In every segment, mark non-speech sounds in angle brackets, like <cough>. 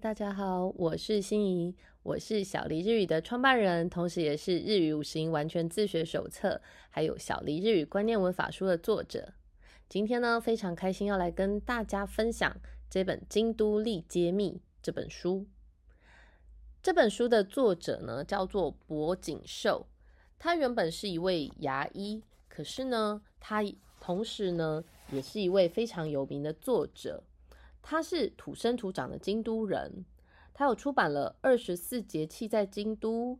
大家好，我是心怡，我是小黎日语的创办人，同时也是《日语五十音完全自学手册》还有《小黎日语观念文法书》的作者。今天呢，非常开心要来跟大家分享这本《京都立揭秘》这本书。这本书的作者呢，叫做博景寿，他原本是一位牙医，可是呢，他同时呢，也是一位非常有名的作者。他是土生土长的京都人，他有出版了《二十四节气在京都》，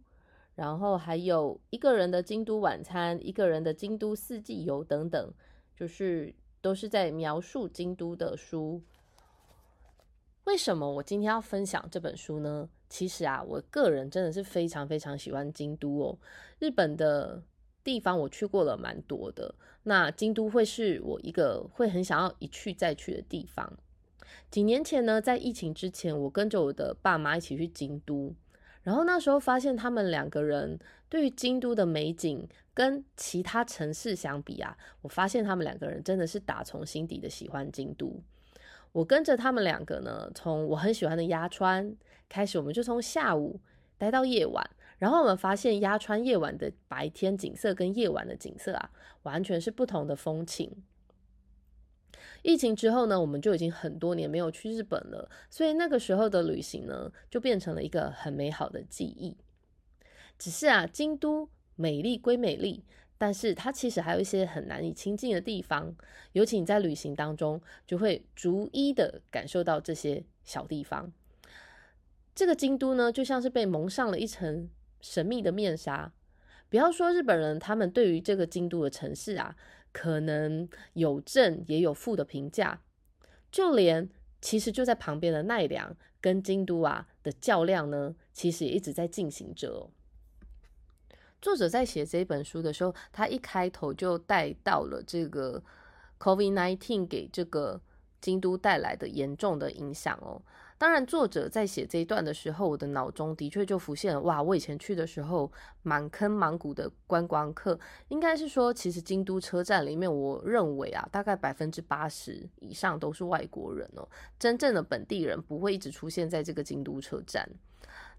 然后还有一个人的京都晚餐、一个人的京都四季游等等，就是都是在描述京都的书。为什么我今天要分享这本书呢？其实啊，我个人真的是非常非常喜欢京都哦。日本的地方我去过了蛮多的，那京都会是我一个会很想要一去再去的地方。几年前呢，在疫情之前，我跟着我的爸妈一起去京都，然后那时候发现他们两个人对于京都的美景跟其他城市相比啊，我发现他们两个人真的是打从心底的喜欢京都。我跟着他们两个呢，从我很喜欢的鸭川开始，我们就从下午待到夜晚，然后我们发现鸭川夜晚的白天景色跟夜晚的景色啊，完全是不同的风情。疫情之后呢，我们就已经很多年没有去日本了，所以那个时候的旅行呢，就变成了一个很美好的记忆。只是啊，京都美丽归美丽，但是它其实还有一些很难以亲近的地方，尤其你在旅行当中，就会逐一的感受到这些小地方。这个京都呢，就像是被蒙上了一层神秘的面纱。不要说日本人，他们对于这个京都的城市啊。可能有正也有负的评价，就连其实就在旁边的奈良跟京都啊的较量呢，其实也一直在进行着。作者在写这本书的时候，他一开头就带到了这个 COVID-19 给这个京都带来的严重的影响哦。当然，作者在写这一段的时候，我的脑中的确就浮现了哇！我以前去的时候，满坑满谷的观光客，应该是说，其实京都车站里面，我认为啊，大概百分之八十以上都是外国人哦。真正的本地人不会一直出现在这个京都车站。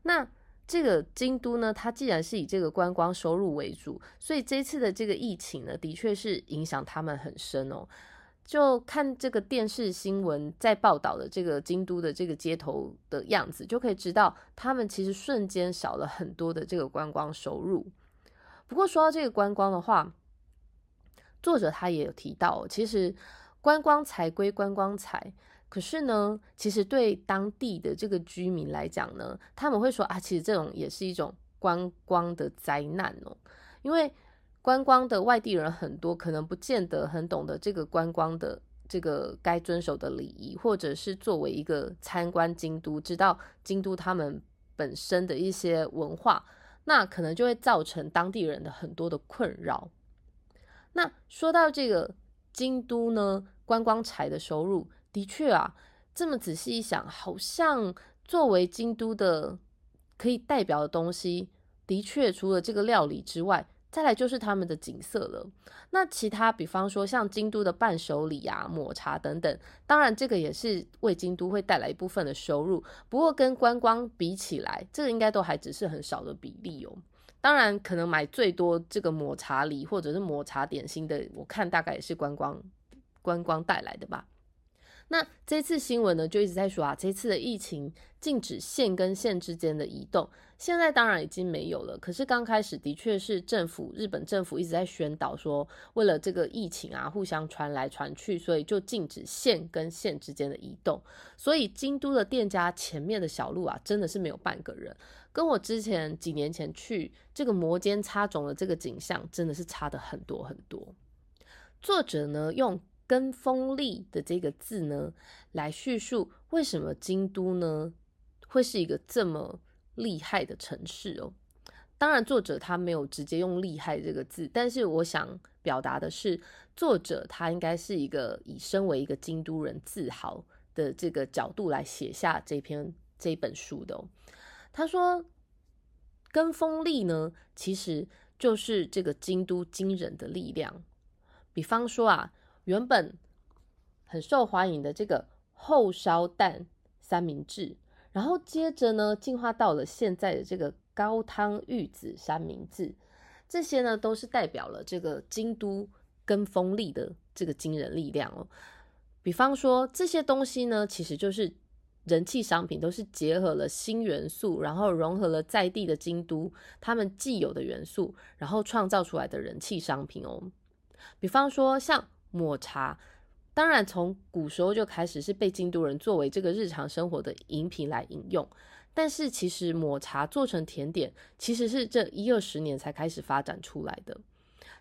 那这个京都呢，它既然是以这个观光收入为主，所以这次的这个疫情呢，的确是影响他们很深哦。就看这个电视新闻在报道的这个京都的这个街头的样子，就可以知道他们其实瞬间少了很多的这个观光收入。不过说到这个观光的话，作者他也有提到，其实观光财归观光财，可是呢，其实对当地的这个居民来讲呢，他们会说啊，其实这种也是一种观光的灾难哦，因为。观光的外地人很多，可能不见得很懂得这个观光的这个该遵守的礼仪，或者是作为一个参观京都，知道京都他们本身的一些文化，那可能就会造成当地人的很多的困扰。那说到这个京都呢，观光财的收入，的确啊，这么仔细一想，好像作为京都的可以代表的东西，的确除了这个料理之外。再来就是他们的景色了。那其他，比方说像京都的伴手礼啊、抹茶等等，当然这个也是为京都会带来一部分的收入。不过跟观光比起来，这个应该都还只是很少的比例哦。当然，可能买最多这个抹茶礼或者是抹茶点心的，我看大概也是观光观光带来的吧。那这次新闻呢，就一直在说啊，这次的疫情禁止县跟县之间的移动，现在当然已经没有了。可是刚开始的确是政府，日本政府一直在宣导说，为了这个疫情啊，互相传来传去，所以就禁止县跟县之间的移动。所以京都的店家前面的小路啊，真的是没有半个人，跟我之前几年前去这个摩肩擦踵的这个景象，真的是差的很多很多。作者呢用。跟风力的这个字呢，来叙述为什么京都呢会是一个这么厉害的城市哦。当然，作者他没有直接用“厉害”这个字，但是我想表达的是，作者他应该是一个以身为一个京都人自豪的这个角度来写下这篇这本书的哦。他说，跟风力呢，其实就是这个京都惊人的力量。比方说啊。原本很受欢迎的这个厚烧蛋三明治，然后接着呢，进化到了现在的这个高汤玉子三明治，这些呢都是代表了这个京都跟风力的这个惊人力量哦。比方说这些东西呢，其实就是人气商品，都是结合了新元素，然后融合了在地的京都他们既有的元素，然后创造出来的人气商品哦。比方说像抹茶。当然，从古时候就开始是被京都人作为这个日常生活的饮品来饮用。但是，其实抹茶做成甜点，其实是这一二十年才开始发展出来的。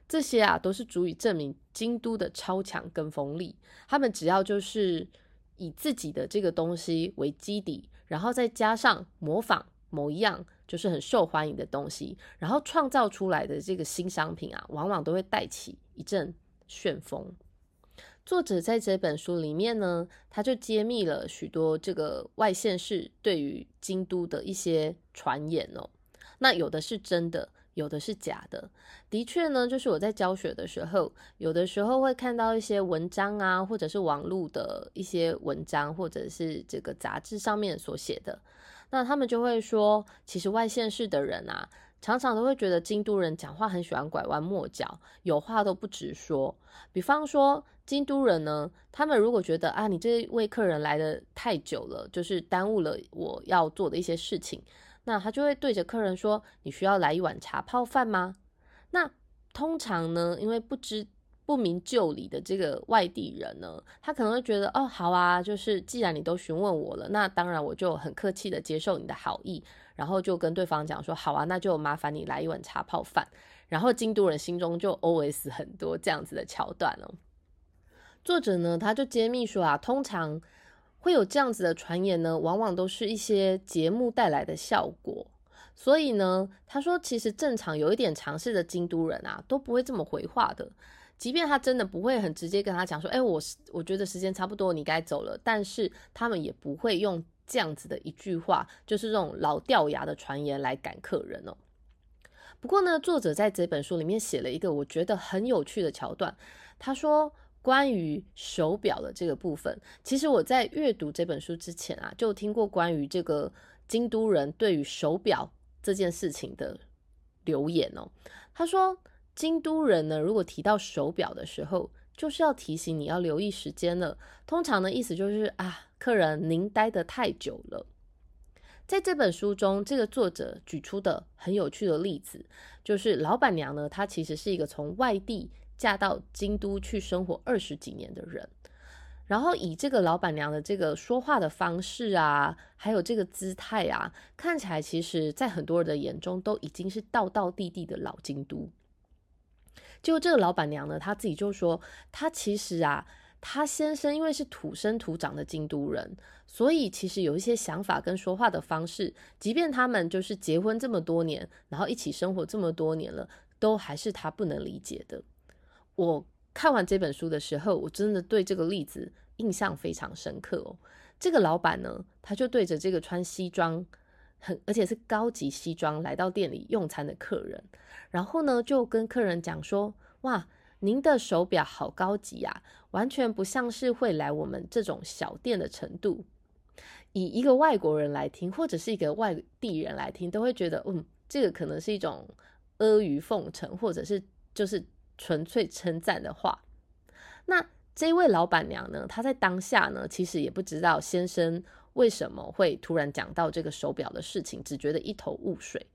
这些啊，都是足以证明京都的超强跟风力。他们只要就是以自己的这个东西为基底，然后再加上模仿某一样就是很受欢迎的东西，然后创造出来的这个新商品啊，往往都会带起一阵旋风。作者在这本书里面呢，他就揭秘了许多这个外县市对于京都的一些传言哦。那有的是真的，有的是假的。的确呢，就是我在教学的时候，有的时候会看到一些文章啊，或者是网络的一些文章，或者是这个杂志上面所写的。那他们就会说，其实外县市的人啊。常常都会觉得京都人讲话很喜欢拐弯抹角，有话都不直说。比方说，京都人呢，他们如果觉得啊，你这位客人来的太久了，就是耽误了我要做的一些事情，那他就会对着客人说：“你需要来一碗茶泡饭吗？”那通常呢，因为不知不明就里的这个外地人呢，他可能会觉得：“哦，好啊，就是既然你都询问我了，那当然我就很客气的接受你的好意。”然后就跟对方讲说：“好啊，那就麻烦你来一碗茶泡饭。”然后京都人心中就 OS 很多这样子的桥段哦。作者呢，他就揭秘说啊，通常会有这样子的传言呢，往往都是一些节目带来的效果。所以呢，他说其实正常有一点尝试的京都人啊，都不会这么回话的。即便他真的不会很直接跟他讲说：“哎，我我觉得时间差不多，你该走了。”但是他们也不会用。这样子的一句话，就是这种老掉牙的传言来赶客人哦。不过呢，作者在这本书里面写了一个我觉得很有趣的桥段。他说，关于手表的这个部分，其实我在阅读这本书之前啊，就听过关于这个京都人对于手表这件事情的留言哦。他说，京都人呢，如果提到手表的时候，就是要提醒你要留意时间了。通常的意思就是啊。客人，您待得太久了。在这本书中，这个作者举出的很有趣的例子，就是老板娘呢，她其实是一个从外地嫁到京都去生活二十几年的人。然后以这个老板娘的这个说话的方式啊，还有这个姿态啊，看起来其实在很多人的眼中都已经是道道地地的老京都。就这个老板娘呢，她自己就说，她其实啊。她先生因为是土生土长的京都人，所以其实有一些想法跟说话的方式，即便他们就是结婚这么多年，然后一起生活这么多年了，都还是她不能理解的。我看完这本书的时候，我真的对这个例子印象非常深刻哦。这个老板呢，他就对着这个穿西装很而且是高级西装来到店里用餐的客人，然后呢就跟客人讲说：“哇。”您的手表好高级呀，完全不像是会来我们这种小店的程度。以一个外国人来听，或者是一个外地人来听，都会觉得，嗯，这个可能是一种阿谀奉承，或者是就是纯粹称赞的话。那这位老板娘呢，她在当下呢，其实也不知道先生为什么会突然讲到这个手表的事情，只觉得一头雾水。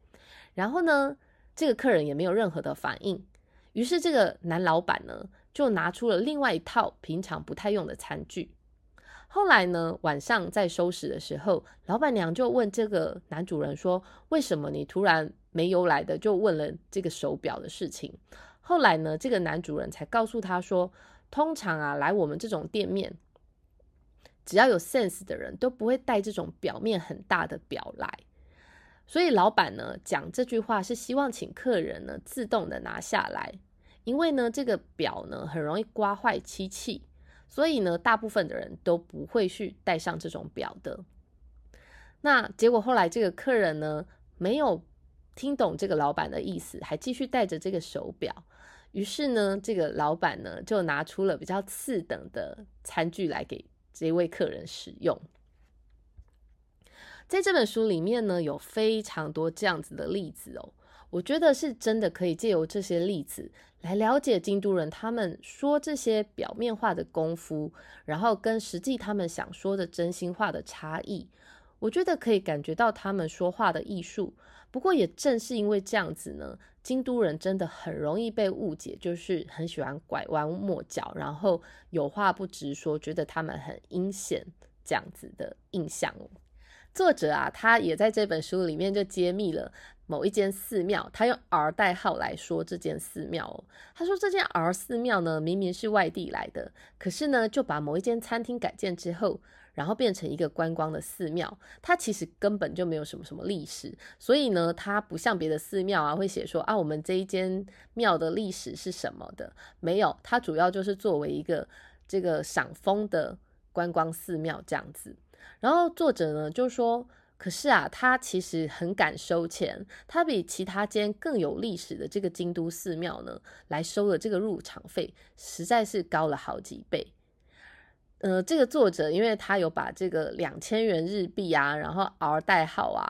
然后呢，这个客人也没有任何的反应。于是，这个男老板呢，就拿出了另外一套平常不太用的餐具。后来呢，晚上在收拾的时候，老板娘就问这个男主人说：“为什么你突然没由来的就问了这个手表的事情？”后来呢，这个男主人才告诉他说：“通常啊，来我们这种店面，只要有 sense 的人都不会带这种表面很大的表来。”所以老板呢讲这句话是希望请客人呢自动的拿下来，因为呢这个表呢很容易刮坏漆器，所以呢大部分的人都不会去戴上这种表的。那结果后来这个客人呢没有听懂这个老板的意思，还继续戴着这个手表，于是呢这个老板呢就拿出了比较次等的餐具来给这位客人使用。在这本书里面呢，有非常多这样子的例子哦。我觉得是真的可以借由这些例子来了解京都人他们说这些表面化的功夫，然后跟实际他们想说的真心话的差异。我觉得可以感觉到他们说话的艺术。不过也正是因为这样子呢，京都人真的很容易被误解，就是很喜欢拐弯抹角，然后有话不直说，觉得他们很阴险这样子的印象。作者啊，他也在这本书里面就揭秘了某一间寺庙，他用 R 代号来说这间寺庙哦。他说这间 R 寺庙呢，明明是外地来的，可是呢，就把某一间餐厅改建之后，然后变成一个观光的寺庙。它其实根本就没有什么什么历史，所以呢，它不像别的寺庙啊，会写说啊，我们这一间庙的历史是什么的，没有。它主要就是作为一个这个赏风的观光寺庙这样子。然后作者呢就说：“可是啊，他其实很敢收钱，他比其他间更有历史的这个京都寺庙呢，来收的这个入场费实在是高了好几倍。呃，这个作者因为他有把这个两千元日币啊，然后 R 代号啊，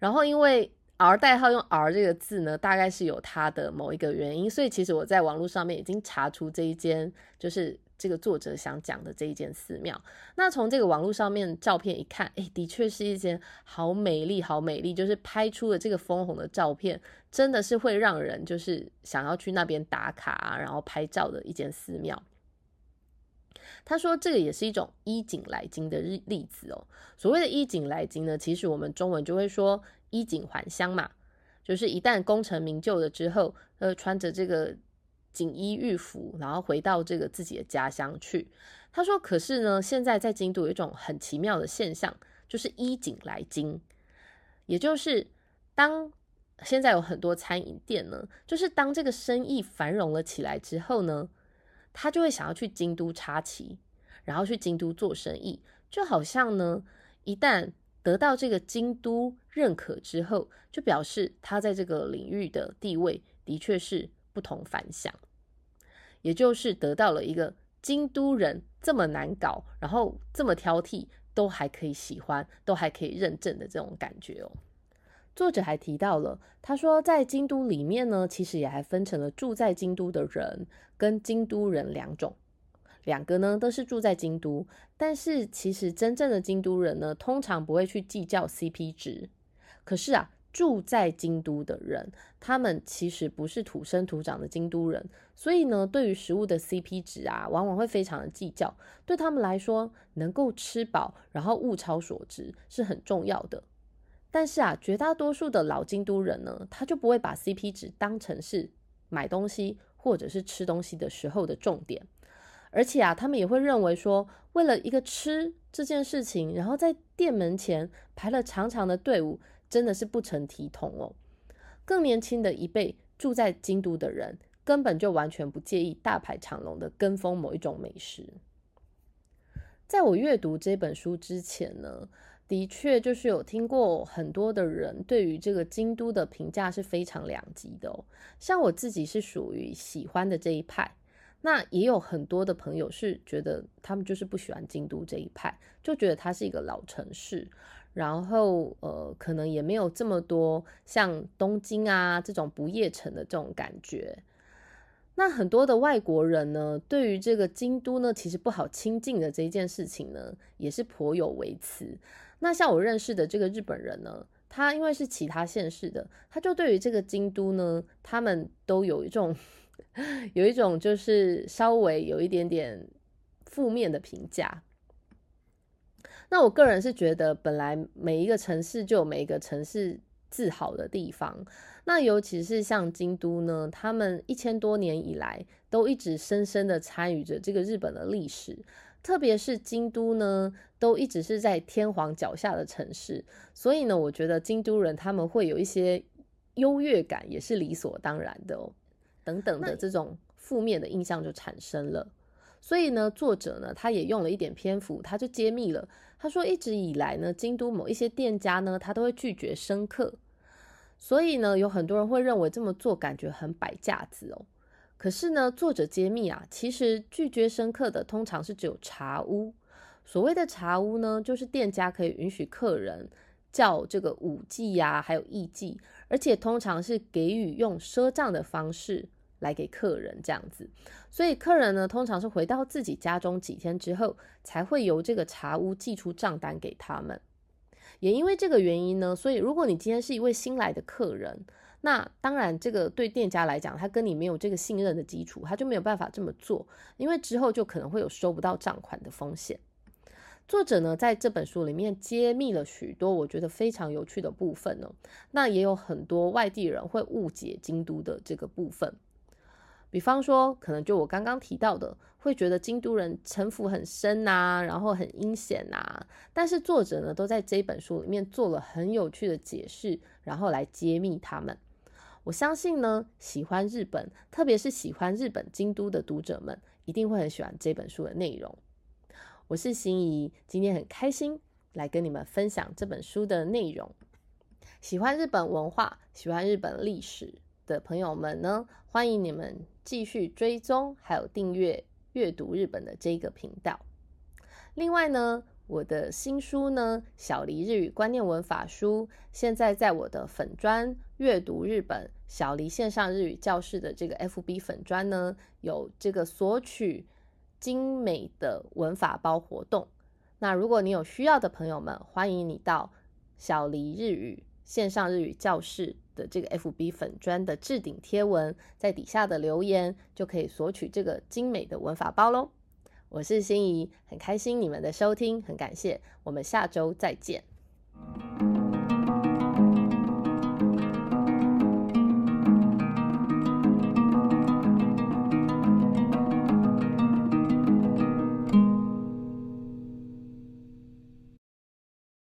然后因为 R 代号用 R 这个字呢，大概是有它的某一个原因，所以其实我在网络上面已经查出这一间就是。”这个作者想讲的这一间寺庙，那从这个网络上面照片一看，哎，的确是一间好美丽、好美丽，就是拍出了这个枫红的照片，真的是会让人就是想要去那边打卡啊，然后拍照的一间寺庙。他说这个也是一种衣锦来京的例例子哦。所谓的衣锦来京呢，其实我们中文就会说衣锦还乡嘛，就是一旦功成名就了之后，呃，穿着这个。锦衣玉服，然后回到这个自己的家乡去。他说：“可是呢，现在在京都有一种很奇妙的现象，就是衣锦来京，也就是当现在有很多餐饮店呢，就是当这个生意繁荣了起来之后呢，他就会想要去京都插旗，然后去京都做生意，就好像呢，一旦得到这个京都认可之后，就表示他在这个领域的地位的确是。”不同凡响，也就是得到了一个京都人这么难搞，然后这么挑剔，都还可以喜欢，都还可以认证的这种感觉哦。作者还提到了，他说在京都里面呢，其实也还分成了住在京都的人跟京都人两种，两个呢都是住在京都，但是其实真正的京都人呢，通常不会去计较 CP 值，可是啊。住在京都的人，他们其实不是土生土长的京都人，所以呢，对于食物的 CP 值啊，往往会非常的计较。对他们来说，能够吃饱，然后物超所值是很重要的。但是啊，绝大多数的老京都人呢，他就不会把 CP 值当成是买东西或者是吃东西的时候的重点，而且啊，他们也会认为说，为了一个吃这件事情，然后在店门前排了长长的队伍。真的是不成体统哦。更年轻的一辈住在京都的人，根本就完全不介意大排长龙的跟风某一种美食。在我阅读这本书之前呢，的确就是有听过很多的人对于这个京都的评价是非常两极的哦。像我自己是属于喜欢的这一派，那也有很多的朋友是觉得他们就是不喜欢京都这一派，就觉得它是一个老城市。然后，呃，可能也没有这么多像东京啊这种不夜城的这种感觉。那很多的外国人呢，对于这个京都呢，其实不好亲近的这一件事情呢，也是颇有微词。那像我认识的这个日本人呢，他因为是其他县市的，他就对于这个京都呢，他们都有一种 <laughs> 有一种就是稍微有一点点负面的评价。那我个人是觉得，本来每一个城市就有每一个城市自豪的地方。那尤其是像京都呢，他们一千多年以来都一直深深的参与着这个日本的历史。特别是京都呢，都一直是在天皇脚下的城市，所以呢，我觉得京都人他们会有一些优越感，也是理所当然的哦。等等的这种负面的印象就产生了。所以呢，作者呢，他也用了一点篇幅，他就揭秘了。他说，一直以来呢，京都某一些店家呢，他都会拒绝生客。所以呢，有很多人会认为这么做感觉很摆架子哦。可是呢，作者揭秘啊，其实拒绝生客的通常是只有茶屋。所谓的茶屋呢，就是店家可以允许客人叫这个武技呀，还有艺伎，而且通常是给予用赊账的方式来给客人这样子。所以客人呢，通常是回到自己家中几天之后，才会由这个茶屋寄出账单给他们。也因为这个原因呢，所以如果你今天是一位新来的客人，那当然这个对店家来讲，他跟你没有这个信任的基础，他就没有办法这么做，因为之后就可能会有收不到账款的风险。作者呢，在这本书里面揭秘了许多我觉得非常有趣的部分呢。那也有很多外地人会误解京都的这个部分，比方说，可能就我刚刚提到的，会觉得京都人城府很深呐，然后很阴险呐。但是作者呢，都在这本书里面做了很有趣的解释，然后来揭秘他们。我相信呢，喜欢日本，特别是喜欢日本京都的读者们，一定会很喜欢这本书的内容。我是心怡，今天很开心来跟你们分享这本书的内容。喜欢日本文化、喜欢日本历史的朋友们呢，欢迎你们继续追踪还有订阅阅读日本的这个频道。另外呢，我的新书呢《小黎日语观念文法书》，现在在我的粉专阅读日本小黎线上日语教室的这个 FB 粉砖呢，有这个索取。精美的文法包活动，那如果你有需要的朋友们，欢迎你到小黎日语线上日语教室的这个 FB 粉砖的置顶贴文，在底下的留言就可以索取这个精美的文法包喽。我是心怡，很开心你们的收听，很感谢，我们下周再见。